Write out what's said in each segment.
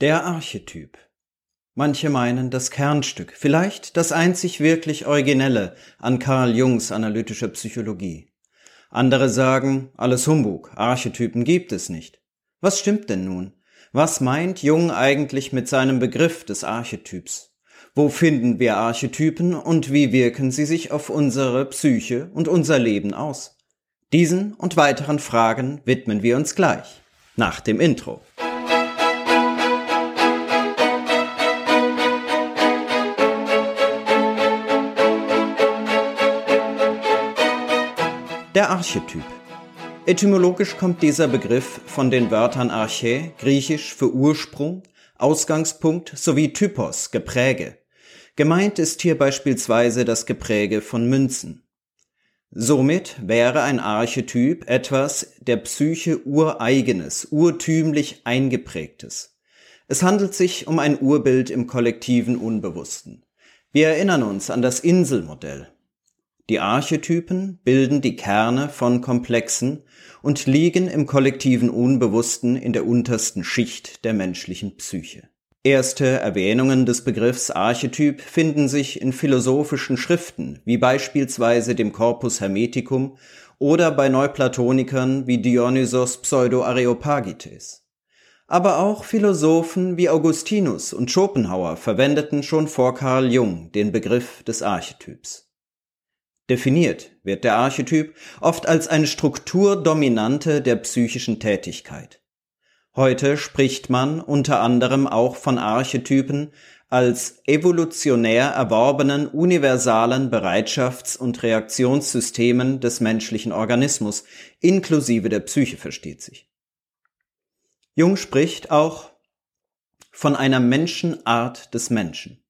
Der Archetyp. Manche meinen das Kernstück, vielleicht das einzig wirklich Originelle an Carl Jungs analytischer Psychologie. Andere sagen, alles Humbug, Archetypen gibt es nicht. Was stimmt denn nun? Was meint Jung eigentlich mit seinem Begriff des Archetyps? Wo finden wir Archetypen und wie wirken sie sich auf unsere Psyche und unser Leben aus? Diesen und weiteren Fragen widmen wir uns gleich, nach dem Intro. Der Archetyp. Etymologisch kommt dieser Begriff von den Wörtern Arche, griechisch für Ursprung, Ausgangspunkt sowie Typos, Gepräge. Gemeint ist hier beispielsweise das Gepräge von Münzen. Somit wäre ein Archetyp etwas der Psyche ureigenes, urtümlich eingeprägtes. Es handelt sich um ein Urbild im kollektiven Unbewussten. Wir erinnern uns an das Inselmodell. Die Archetypen bilden die Kerne von Komplexen und liegen im kollektiven Unbewussten in der untersten Schicht der menschlichen Psyche. Erste Erwähnungen des Begriffs Archetyp finden sich in philosophischen Schriften, wie beispielsweise dem Corpus Hermeticum oder bei Neuplatonikern wie Dionysos Pseudo-Areopagites. Aber auch Philosophen wie Augustinus und Schopenhauer verwendeten schon vor Carl Jung den Begriff des Archetyps. Definiert wird der Archetyp oft als eine Strukturdominante der psychischen Tätigkeit. Heute spricht man unter anderem auch von Archetypen als evolutionär erworbenen universalen Bereitschafts- und Reaktionssystemen des menschlichen Organismus, inklusive der Psyche versteht sich. Jung spricht auch von einer Menschenart des Menschen.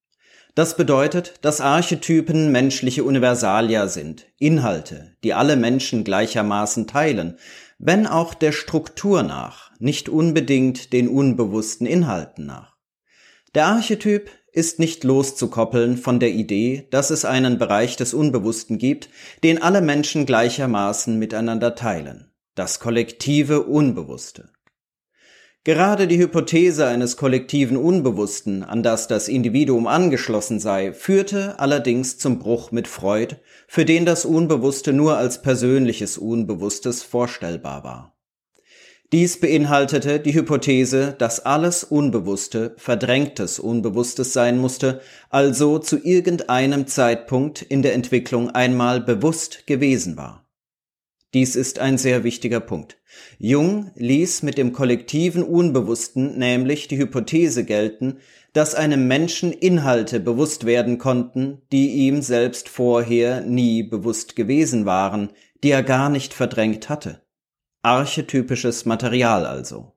Das bedeutet, dass Archetypen menschliche Universalia sind, Inhalte, die alle Menschen gleichermaßen teilen, wenn auch der Struktur nach, nicht unbedingt den unbewussten Inhalten nach. Der Archetyp ist nicht loszukoppeln von der Idee, dass es einen Bereich des Unbewussten gibt, den alle Menschen gleichermaßen miteinander teilen, das kollektive Unbewusste. Gerade die Hypothese eines kollektiven Unbewussten, an das das Individuum angeschlossen sei, führte allerdings zum Bruch mit Freud, für den das Unbewusste nur als persönliches Unbewusstes vorstellbar war. Dies beinhaltete die Hypothese, dass alles Unbewusste verdrängtes Unbewusstes sein musste, also zu irgendeinem Zeitpunkt in der Entwicklung einmal bewusst gewesen war. Dies ist ein sehr wichtiger Punkt. Jung ließ mit dem kollektiven Unbewussten nämlich die Hypothese gelten, dass einem Menschen Inhalte bewusst werden konnten, die ihm selbst vorher nie bewusst gewesen waren, die er gar nicht verdrängt hatte. Archetypisches Material also.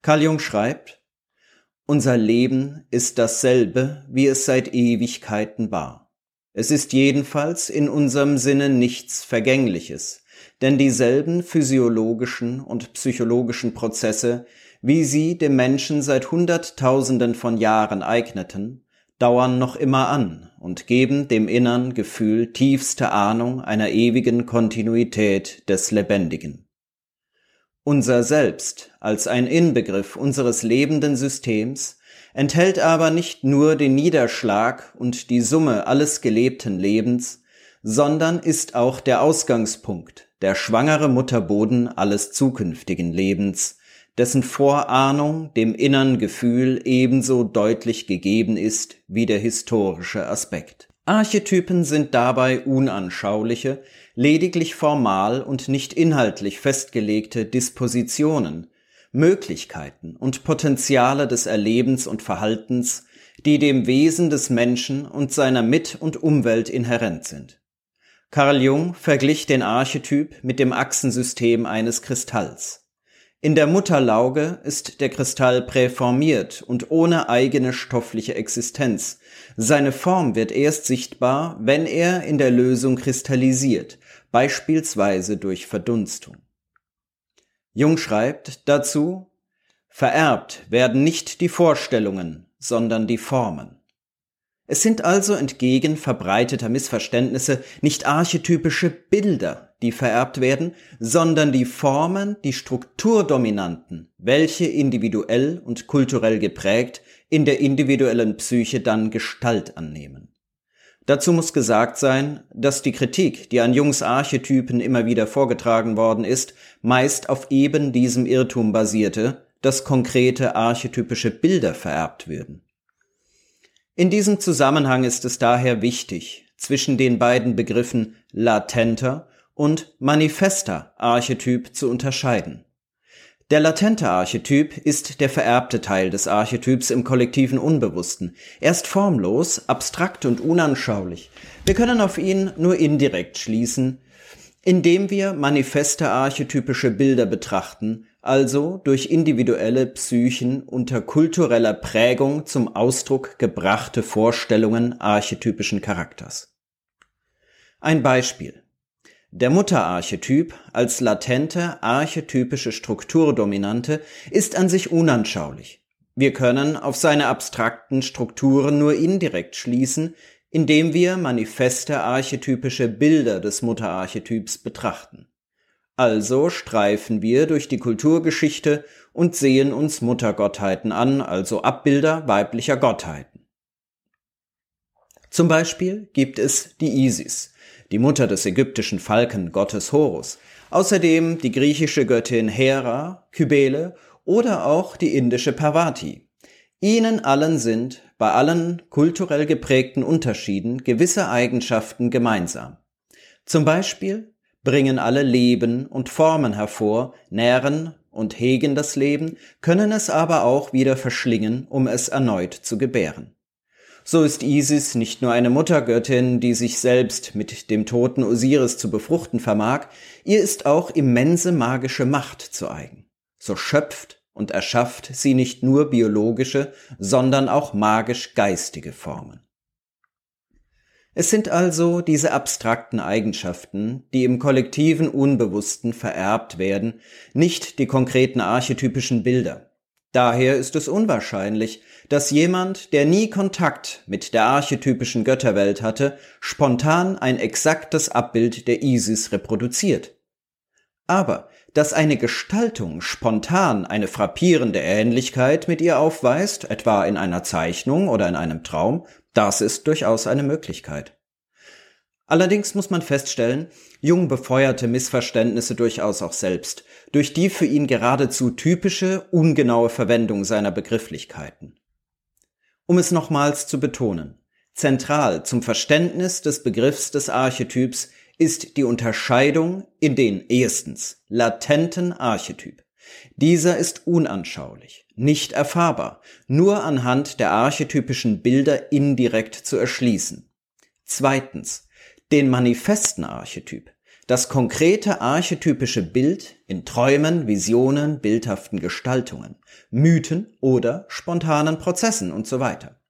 Carl Jung schreibt, unser Leben ist dasselbe, wie es seit Ewigkeiten war. Es ist jedenfalls in unserem Sinne nichts Vergängliches, denn dieselben physiologischen und psychologischen Prozesse, wie sie dem Menschen seit Hunderttausenden von Jahren eigneten, dauern noch immer an und geben dem innern Gefühl tiefste Ahnung einer ewigen Kontinuität des Lebendigen. Unser Selbst als ein Inbegriff unseres lebenden Systems enthält aber nicht nur den Niederschlag und die Summe alles gelebten Lebens, sondern ist auch der Ausgangspunkt, der schwangere Mutterboden alles zukünftigen Lebens, dessen Vorahnung dem innern Gefühl ebenso deutlich gegeben ist wie der historische Aspekt. Archetypen sind dabei unanschauliche, lediglich formal und nicht inhaltlich festgelegte Dispositionen, Möglichkeiten und Potenziale des Erlebens und Verhaltens, die dem Wesen des Menschen und seiner Mit- und Umwelt inhärent sind. Carl Jung verglich den Archetyp mit dem Achsensystem eines Kristalls. In der Mutterlauge ist der Kristall präformiert und ohne eigene stoffliche Existenz. Seine Form wird erst sichtbar, wenn er in der Lösung kristallisiert, beispielsweise durch Verdunstung. Jung schreibt dazu, vererbt werden nicht die Vorstellungen, sondern die Formen. Es sind also entgegen verbreiteter Missverständnisse nicht archetypische Bilder, die vererbt werden, sondern die Formen, die Strukturdominanten, welche individuell und kulturell geprägt in der individuellen Psyche dann Gestalt annehmen. Dazu muss gesagt sein, dass die Kritik, die an Jungs Archetypen immer wieder vorgetragen worden ist, meist auf eben diesem Irrtum basierte, dass konkrete archetypische Bilder vererbt würden. In diesem Zusammenhang ist es daher wichtig, zwischen den beiden Begriffen latenter und manifester Archetyp zu unterscheiden. Der latente Archetyp ist der vererbte Teil des Archetyps im kollektiven Unbewussten. Er ist formlos, abstrakt und unanschaulich. Wir können auf ihn nur indirekt schließen, indem wir manifeste archetypische Bilder betrachten, also durch individuelle Psychen unter kultureller Prägung zum Ausdruck gebrachte Vorstellungen archetypischen Charakters. Ein Beispiel. Der Mutterarchetyp als latente archetypische Strukturdominante ist an sich unanschaulich. Wir können auf seine abstrakten Strukturen nur indirekt schließen, indem wir manifeste archetypische Bilder des Mutterarchetyps betrachten. Also streifen wir durch die Kulturgeschichte und sehen uns Muttergottheiten an, also Abbilder weiblicher Gottheiten. Zum Beispiel gibt es die Isis, die Mutter des ägyptischen Falkengottes Horus, außerdem die griechische Göttin Hera, Kybele oder auch die indische Parvati. Ihnen allen sind bei allen kulturell geprägten Unterschieden gewisse Eigenschaften gemeinsam. Zum Beispiel bringen alle Leben und Formen hervor, nähren und hegen das Leben, können es aber auch wieder verschlingen, um es erneut zu gebären. So ist Isis nicht nur eine Muttergöttin, die sich selbst mit dem toten Osiris zu befruchten vermag, ihr ist auch immense magische Macht zu eigen. So schöpft und erschafft sie nicht nur biologische, sondern auch magisch-geistige Formen. Es sind also diese abstrakten Eigenschaften, die im kollektiven Unbewussten vererbt werden, nicht die konkreten archetypischen Bilder. Daher ist es unwahrscheinlich, dass jemand, der nie Kontakt mit der archetypischen Götterwelt hatte, spontan ein exaktes Abbild der Isis reproduziert. Aber dass eine Gestaltung spontan eine frappierende Ähnlichkeit mit ihr aufweist, etwa in einer Zeichnung oder in einem Traum, das ist durchaus eine Möglichkeit. Allerdings muss man feststellen, Jung befeuerte Missverständnisse durchaus auch selbst, durch die für ihn geradezu typische, ungenaue Verwendung seiner Begrifflichkeiten. Um es nochmals zu betonen, zentral zum Verständnis des Begriffs des Archetyps ist die Unterscheidung in den erstens latenten Archetyp. Dieser ist unanschaulich, nicht erfahrbar, nur anhand der archetypischen Bilder indirekt zu erschließen. Zweitens, den manifesten Archetyp, das konkrete archetypische Bild in Träumen, Visionen, bildhaften Gestaltungen, Mythen oder spontanen Prozessen und so weiter.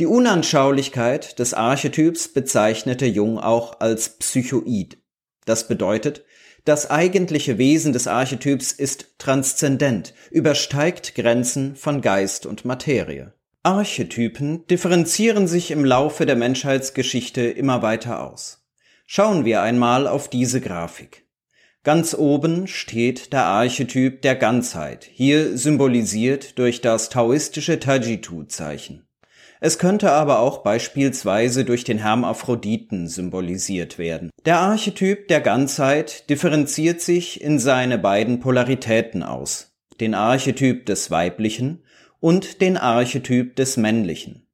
Die Unanschaulichkeit des Archetyps bezeichnete Jung auch als Psychoid. Das bedeutet, das eigentliche Wesen des Archetyps ist transzendent, übersteigt Grenzen von Geist und Materie. Archetypen differenzieren sich im Laufe der Menschheitsgeschichte immer weiter aus. Schauen wir einmal auf diese Grafik. Ganz oben steht der Archetyp der Ganzheit, hier symbolisiert durch das taoistische Tajitu-Zeichen. Es könnte aber auch beispielsweise durch den Hermaphroditen symbolisiert werden. Der Archetyp der Ganzheit differenziert sich in seine beiden Polaritäten aus, den Archetyp des Weiblichen und den Archetyp des Männlichen.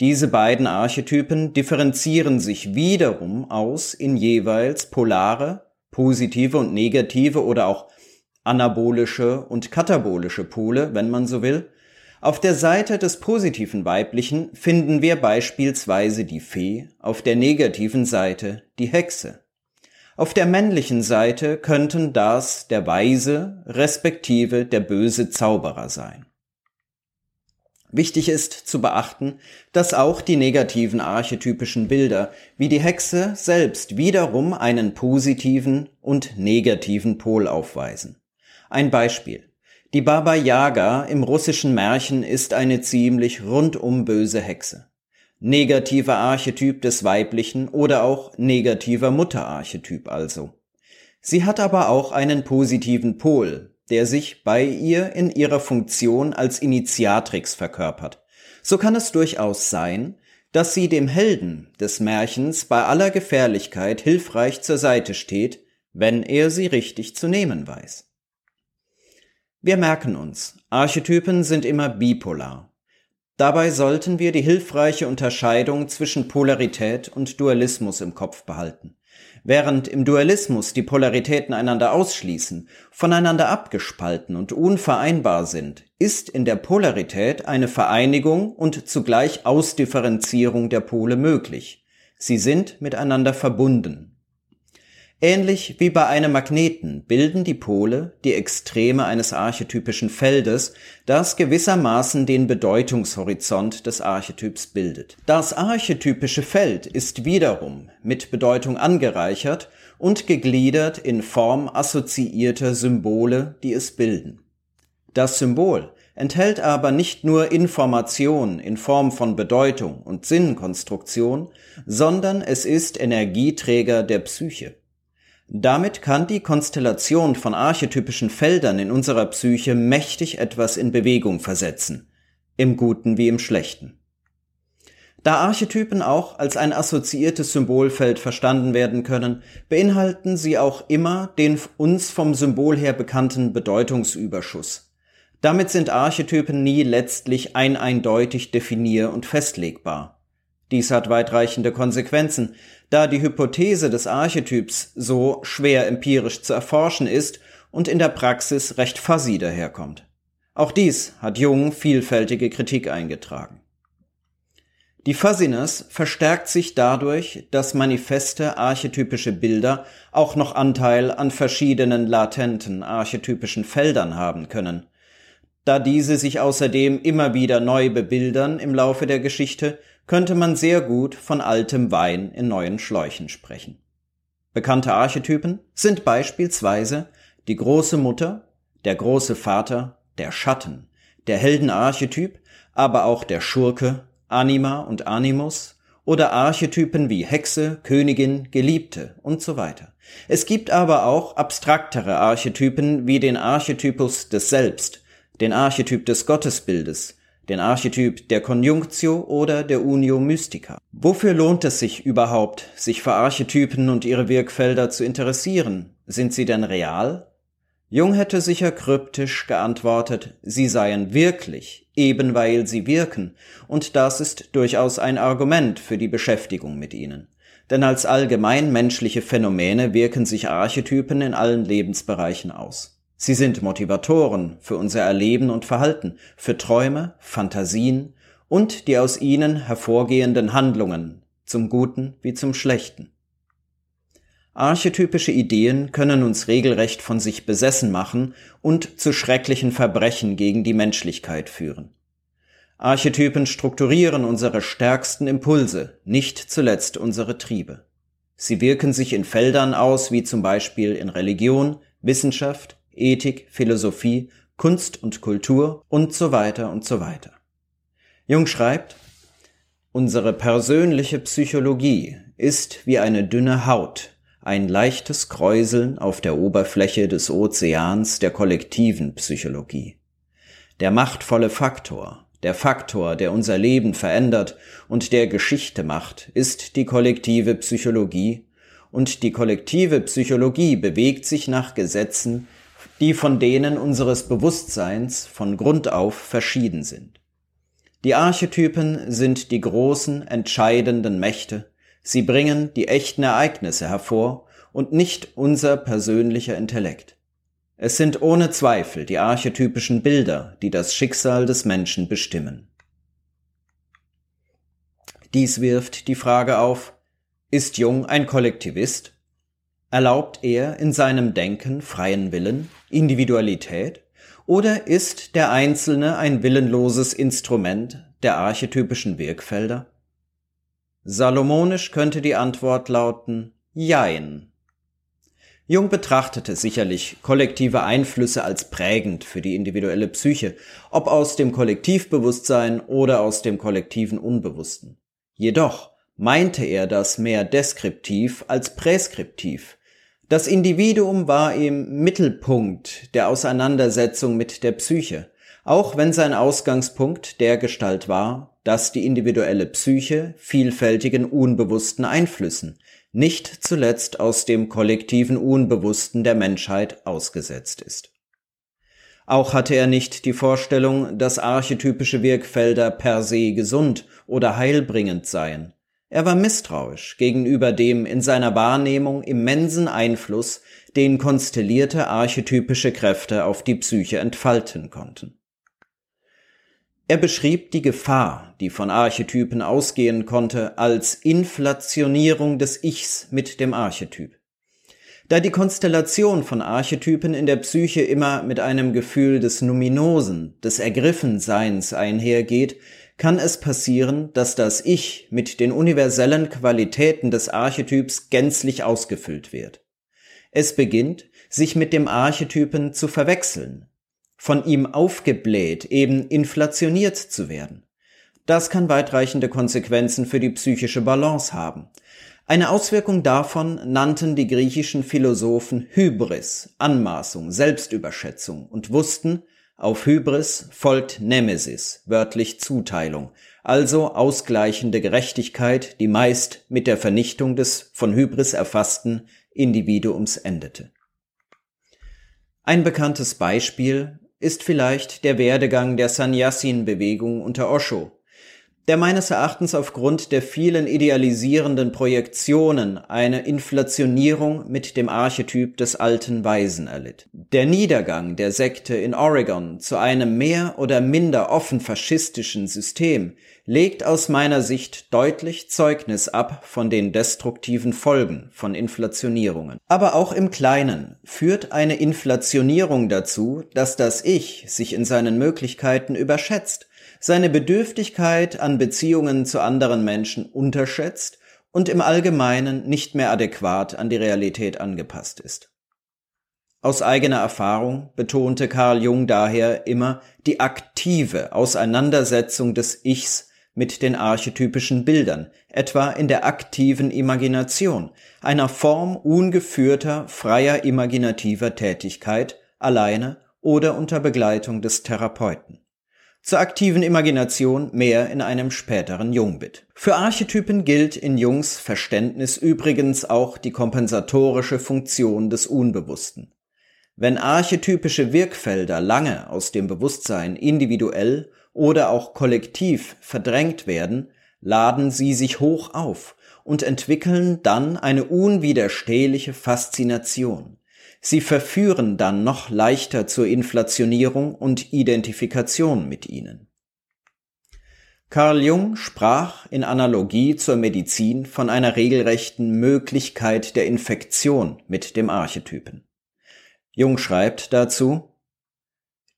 Diese beiden Archetypen differenzieren sich wiederum aus in jeweils polare, positive und negative oder auch anabolische und katabolische Pole, wenn man so will. Auf der Seite des positiven Weiblichen finden wir beispielsweise die Fee, auf der negativen Seite die Hexe. Auf der männlichen Seite könnten das der Weise respektive der böse Zauberer sein. Wichtig ist zu beachten, dass auch die negativen archetypischen Bilder wie die Hexe selbst wiederum einen positiven und negativen Pol aufweisen. Ein Beispiel. Die Baba Yaga im russischen Märchen ist eine ziemlich rundum böse Hexe. negativer Archetyp des Weiblichen oder auch negativer Mutterarchetyp also. Sie hat aber auch einen positiven Pol, der sich bei ihr in ihrer Funktion als Initiatrix verkörpert. So kann es durchaus sein, dass sie dem Helden des Märchens bei aller Gefährlichkeit hilfreich zur Seite steht, wenn er sie richtig zu nehmen weiß. Wir merken uns, Archetypen sind immer bipolar. Dabei sollten wir die hilfreiche Unterscheidung zwischen Polarität und Dualismus im Kopf behalten. Während im Dualismus die Polaritäten einander ausschließen, voneinander abgespalten und unvereinbar sind, ist in der Polarität eine Vereinigung und zugleich Ausdifferenzierung der Pole möglich. Sie sind miteinander verbunden. Ähnlich wie bei einem Magneten bilden die Pole die Extreme eines archetypischen Feldes, das gewissermaßen den Bedeutungshorizont des Archetyps bildet. Das archetypische Feld ist wiederum mit Bedeutung angereichert und gegliedert in Form assoziierter Symbole, die es bilden. Das Symbol enthält aber nicht nur Information in Form von Bedeutung und Sinnkonstruktion, sondern es ist Energieträger der Psyche. Damit kann die Konstellation von archetypischen Feldern in unserer Psyche mächtig etwas in Bewegung versetzen, im Guten wie im Schlechten. Da Archetypen auch als ein assoziiertes Symbolfeld verstanden werden können, beinhalten sie auch immer den uns vom Symbol her bekannten Bedeutungsüberschuss. Damit sind Archetypen nie letztlich ein eindeutig definier- und festlegbar. Dies hat weitreichende Konsequenzen, da die Hypothese des Archetyps so schwer empirisch zu erforschen ist und in der Praxis recht fuzzy daherkommt. Auch dies hat Jung vielfältige Kritik eingetragen. Die Fuzziness verstärkt sich dadurch, dass manifeste archetypische Bilder auch noch Anteil an verschiedenen latenten archetypischen Feldern haben können. Da diese sich außerdem immer wieder neu bebildern im Laufe der Geschichte, könnte man sehr gut von altem Wein in neuen Schläuchen sprechen. Bekannte Archetypen sind beispielsweise die große Mutter, der große Vater, der Schatten, der Heldenarchetyp, aber auch der Schurke, Anima und Animus oder Archetypen wie Hexe, Königin, Geliebte und so weiter. Es gibt aber auch abstraktere Archetypen wie den Archetypus des Selbst, den Archetyp des Gottesbildes, den Archetyp der Conjunctio oder der Unio Mystica. Wofür lohnt es sich überhaupt, sich für Archetypen und ihre Wirkfelder zu interessieren? Sind sie denn real? Jung hätte sicher kryptisch geantwortet, sie seien wirklich, eben weil sie wirken, und das ist durchaus ein Argument für die Beschäftigung mit ihnen. Denn als allgemein menschliche Phänomene wirken sich Archetypen in allen Lebensbereichen aus. Sie sind Motivatoren für unser Erleben und Verhalten, für Träume, Fantasien und die aus ihnen hervorgehenden Handlungen, zum Guten wie zum Schlechten. Archetypische Ideen können uns regelrecht von sich besessen machen und zu schrecklichen Verbrechen gegen die Menschlichkeit führen. Archetypen strukturieren unsere stärksten Impulse, nicht zuletzt unsere Triebe. Sie wirken sich in Feldern aus, wie zum Beispiel in Religion, Wissenschaft, Ethik, Philosophie, Kunst und Kultur und so weiter und so weiter. Jung schreibt, unsere persönliche Psychologie ist wie eine dünne Haut, ein leichtes Kräuseln auf der Oberfläche des Ozeans der kollektiven Psychologie. Der machtvolle Faktor, der Faktor, der unser Leben verändert und der Geschichte macht, ist die kollektive Psychologie, und die kollektive Psychologie bewegt sich nach Gesetzen, die von denen unseres Bewusstseins von Grund auf verschieden sind. Die Archetypen sind die großen, entscheidenden Mächte, sie bringen die echten Ereignisse hervor und nicht unser persönlicher Intellekt. Es sind ohne Zweifel die archetypischen Bilder, die das Schicksal des Menschen bestimmen. Dies wirft die Frage auf, ist Jung ein Kollektivist? Erlaubt er in seinem Denken freien Willen, Individualität, oder ist der Einzelne ein willenloses Instrument der archetypischen Wirkfelder? Salomonisch könnte die Antwort lauten Jein. Jung betrachtete sicherlich kollektive Einflüsse als prägend für die individuelle Psyche, ob aus dem Kollektivbewusstsein oder aus dem kollektiven Unbewussten. Jedoch meinte er das mehr deskriptiv als präskriptiv. Das Individuum war im Mittelpunkt der Auseinandersetzung mit der Psyche, auch wenn sein Ausgangspunkt der Gestalt war, dass die individuelle Psyche vielfältigen unbewussten Einflüssen, nicht zuletzt aus dem kollektiven Unbewussten der Menschheit ausgesetzt ist. Auch hatte er nicht die Vorstellung, dass archetypische Wirkfelder per se gesund oder heilbringend seien. Er war misstrauisch gegenüber dem in seiner Wahrnehmung immensen Einfluss, den konstellierte archetypische Kräfte auf die Psyche entfalten konnten. Er beschrieb die Gefahr, die von Archetypen ausgehen konnte, als Inflationierung des Ichs mit dem Archetyp. Da die Konstellation von Archetypen in der Psyche immer mit einem Gefühl des Numinosen, des Ergriffenseins einhergeht, kann es passieren, dass das Ich mit den universellen Qualitäten des Archetyps gänzlich ausgefüllt wird. Es beginnt, sich mit dem Archetypen zu verwechseln, von ihm aufgebläht, eben inflationiert zu werden. Das kann weitreichende Konsequenzen für die psychische Balance haben. Eine Auswirkung davon nannten die griechischen Philosophen Hybris, Anmaßung, Selbstüberschätzung und wussten, auf Hybris folgt Nemesis, wörtlich Zuteilung, also ausgleichende Gerechtigkeit, die meist mit der Vernichtung des von Hybris erfassten Individuums endete. Ein bekanntes Beispiel ist vielleicht der Werdegang der Sannyasin-Bewegung unter Osho, der meines Erachtens aufgrund der vielen idealisierenden Projektionen eine Inflationierung mit dem Archetyp des alten Weisen erlitt. Der Niedergang der Sekte in Oregon zu einem mehr oder minder offen faschistischen System legt aus meiner Sicht deutlich Zeugnis ab von den destruktiven Folgen von Inflationierungen. Aber auch im Kleinen führt eine Inflationierung dazu, dass das Ich sich in seinen Möglichkeiten überschätzt seine Bedürftigkeit an Beziehungen zu anderen Menschen unterschätzt und im Allgemeinen nicht mehr adäquat an die Realität angepasst ist. Aus eigener Erfahrung betonte Carl Jung daher immer die aktive Auseinandersetzung des Ichs mit den archetypischen Bildern, etwa in der aktiven Imagination, einer Form ungeführter, freier imaginativer Tätigkeit, alleine oder unter Begleitung des Therapeuten. Zur aktiven Imagination mehr in einem späteren Jungbit. Für Archetypen gilt in Jungs Verständnis übrigens auch die kompensatorische Funktion des Unbewussten. Wenn archetypische Wirkfelder lange aus dem Bewusstsein individuell oder auch kollektiv verdrängt werden, laden sie sich hoch auf und entwickeln dann eine unwiderstehliche Faszination. Sie verführen dann noch leichter zur Inflationierung und Identifikation mit ihnen. Carl Jung sprach in Analogie zur Medizin von einer regelrechten Möglichkeit der Infektion mit dem Archetypen. Jung schreibt dazu,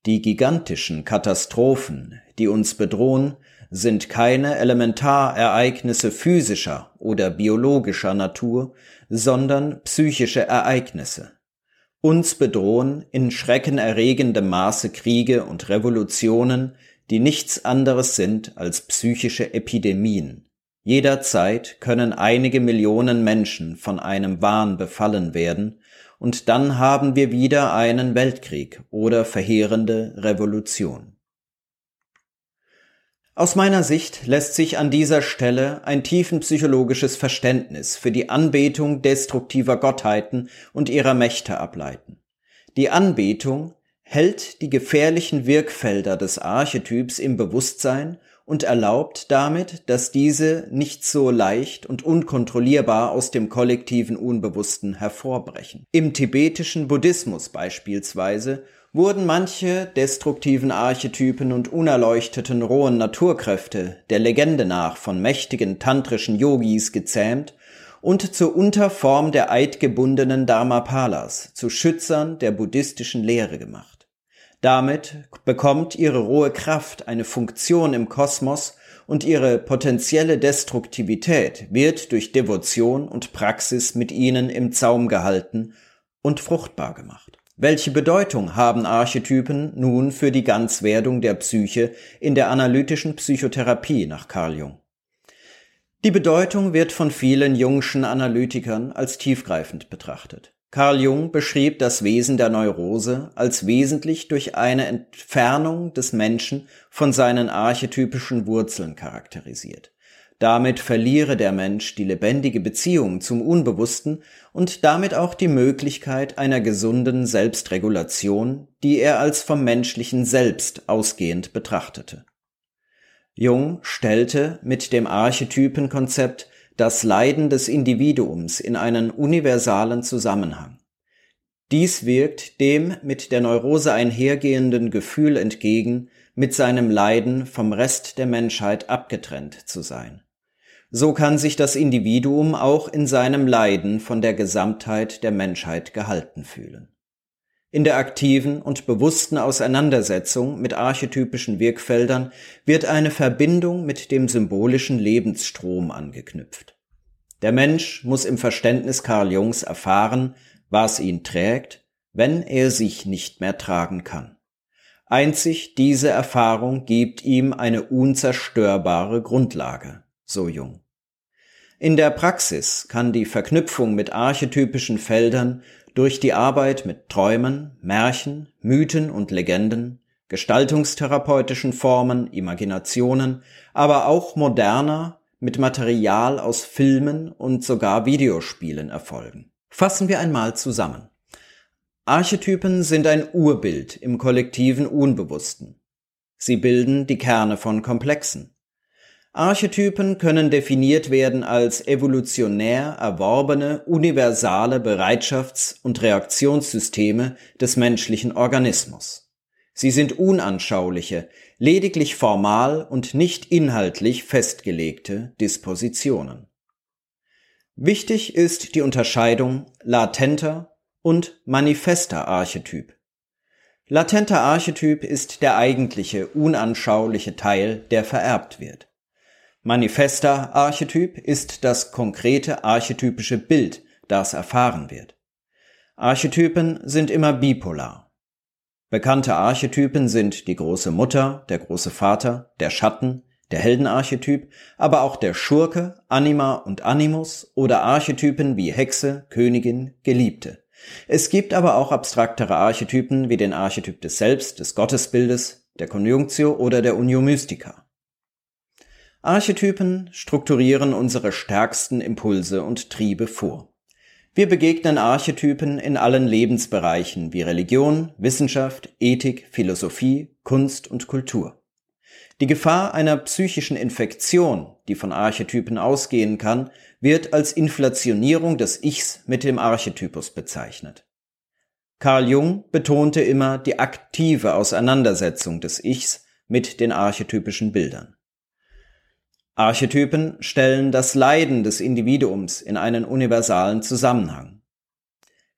die gigantischen Katastrophen, die uns bedrohen, sind keine Elementarereignisse physischer oder biologischer Natur, sondern psychische Ereignisse. Uns bedrohen in schreckenerregendem Maße Kriege und Revolutionen, die nichts anderes sind als psychische Epidemien. Jederzeit können einige Millionen Menschen von einem Wahn befallen werden, und dann haben wir wieder einen Weltkrieg oder verheerende Revolution. Aus meiner Sicht lässt sich an dieser Stelle ein tiefenpsychologisches Verständnis für die Anbetung destruktiver Gottheiten und ihrer Mächte ableiten. Die Anbetung hält die gefährlichen Wirkfelder des Archetyps im Bewusstsein und erlaubt damit, dass diese nicht so leicht und unkontrollierbar aus dem kollektiven Unbewussten hervorbrechen. Im tibetischen Buddhismus beispielsweise wurden manche destruktiven Archetypen und unerleuchteten rohen Naturkräfte der Legende nach von mächtigen tantrischen Yogis gezähmt und zur Unterform der eidgebundenen Dharmapalas, zu Schützern der buddhistischen Lehre gemacht. Damit bekommt ihre rohe Kraft eine Funktion im Kosmos und ihre potenzielle Destruktivität wird durch Devotion und Praxis mit ihnen im Zaum gehalten und fruchtbar gemacht. Welche Bedeutung haben Archetypen nun für die Ganzwerdung der Psyche in der analytischen Psychotherapie nach Carl Jung? Die Bedeutung wird von vielen Jungschen Analytikern als tiefgreifend betrachtet. Carl Jung beschrieb das Wesen der Neurose als wesentlich durch eine Entfernung des Menschen von seinen archetypischen Wurzeln charakterisiert. Damit verliere der Mensch die lebendige Beziehung zum Unbewussten und damit auch die Möglichkeit einer gesunden Selbstregulation, die er als vom menschlichen Selbst ausgehend betrachtete. Jung stellte mit dem Archetypenkonzept das Leiden des Individuums in einen universalen Zusammenhang. Dies wirkt dem mit der Neurose einhergehenden Gefühl entgegen, mit seinem Leiden vom Rest der Menschheit abgetrennt zu sein. So kann sich das Individuum auch in seinem Leiden von der Gesamtheit der Menschheit gehalten fühlen. In der aktiven und bewussten Auseinandersetzung mit archetypischen Wirkfeldern wird eine Verbindung mit dem symbolischen Lebensstrom angeknüpft. Der Mensch muss im Verständnis Karl Jungs erfahren, was ihn trägt, wenn er sich nicht mehr tragen kann. Einzig diese Erfahrung gibt ihm eine unzerstörbare Grundlage, so Jung. In der Praxis kann die Verknüpfung mit archetypischen Feldern durch die Arbeit mit Träumen, Märchen, Mythen und Legenden, gestaltungstherapeutischen Formen, Imaginationen, aber auch moderner mit Material aus Filmen und sogar Videospielen erfolgen. Fassen wir einmal zusammen. Archetypen sind ein Urbild im kollektiven Unbewussten. Sie bilden die Kerne von Komplexen. Archetypen können definiert werden als evolutionär erworbene universale Bereitschafts- und Reaktionssysteme des menschlichen Organismus. Sie sind unanschauliche, lediglich formal und nicht inhaltlich festgelegte Dispositionen. Wichtig ist die Unterscheidung latenter und manifester Archetyp. Latenter Archetyp ist der eigentliche, unanschauliche Teil, der vererbt wird. Manifester Archetyp ist das konkrete archetypische Bild, das erfahren wird. Archetypen sind immer bipolar. Bekannte Archetypen sind die große Mutter, der große Vater, der Schatten, der Heldenarchetyp, aber auch der Schurke, Anima und Animus oder Archetypen wie Hexe, Königin, Geliebte. Es gibt aber auch abstraktere Archetypen wie den Archetyp des Selbst, des Gottesbildes, der Conjunctio oder der Unio Mystica. Archetypen strukturieren unsere stärksten Impulse und Triebe vor. Wir begegnen Archetypen in allen Lebensbereichen wie Religion, Wissenschaft, Ethik, Philosophie, Kunst und Kultur. Die Gefahr einer psychischen Infektion, die von Archetypen ausgehen kann, wird als Inflationierung des Ichs mit dem Archetypus bezeichnet. Carl Jung betonte immer die aktive Auseinandersetzung des Ichs mit den archetypischen Bildern. Archetypen stellen das Leiden des Individuums in einen universalen Zusammenhang.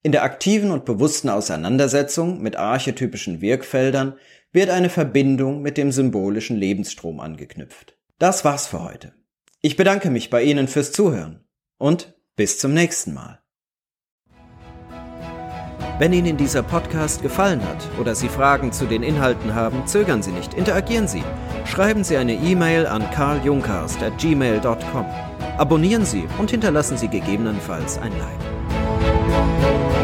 In der aktiven und bewussten Auseinandersetzung mit archetypischen Wirkfeldern wird eine Verbindung mit dem symbolischen Lebensstrom angeknüpft. Das war's für heute. Ich bedanke mich bei Ihnen fürs Zuhören und bis zum nächsten Mal. Wenn Ihnen dieser Podcast gefallen hat oder Sie Fragen zu den Inhalten haben, zögern Sie nicht, interagieren Sie. Schreiben Sie eine E-Mail an carljungcast.gmail.com. Abonnieren Sie und hinterlassen Sie gegebenenfalls ein Like.